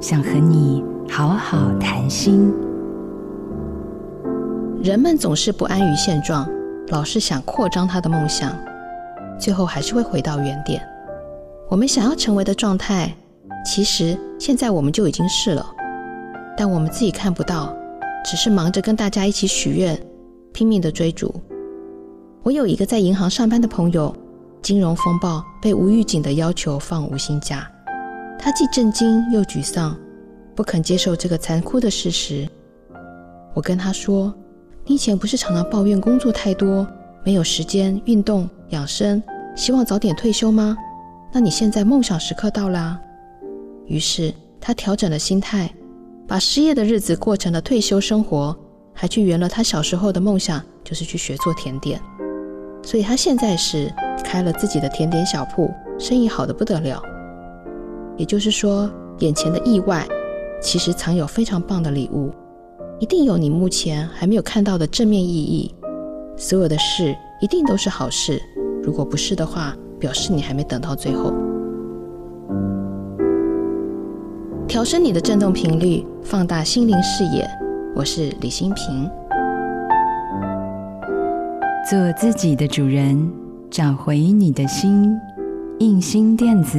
想和你好好谈心。人们总是不安于现状，老是想扩张他的梦想，最后还是会回到原点。我们想要成为的状态，其实现在我们就已经是了，但我们自己看不到，只是忙着跟大家一起许愿，拼命的追逐。我有一个在银行上班的朋友，金融风暴被无预警的要求放无薪假，他既震惊又沮丧，不肯接受这个残酷的事实。我跟他说：“你以前不是常常抱怨工作太多，没有时间运动养生，希望早点退休吗？那你现在梦想时刻到啦。”于是他调整了心态，把失业的日子过成了退休生活，还去圆了他小时候的梦想，就是去学做甜点。所以他现在是开了自己的甜点小铺，生意好的不得了。也就是说，眼前的意外其实藏有非常棒的礼物，一定有你目前还没有看到的正面意义。所有的事一定都是好事，如果不是的话，表示你还没等到最后。调升你的振动频率，放大心灵视野。我是李新平。做自己的主人，找回你的心。印心电子，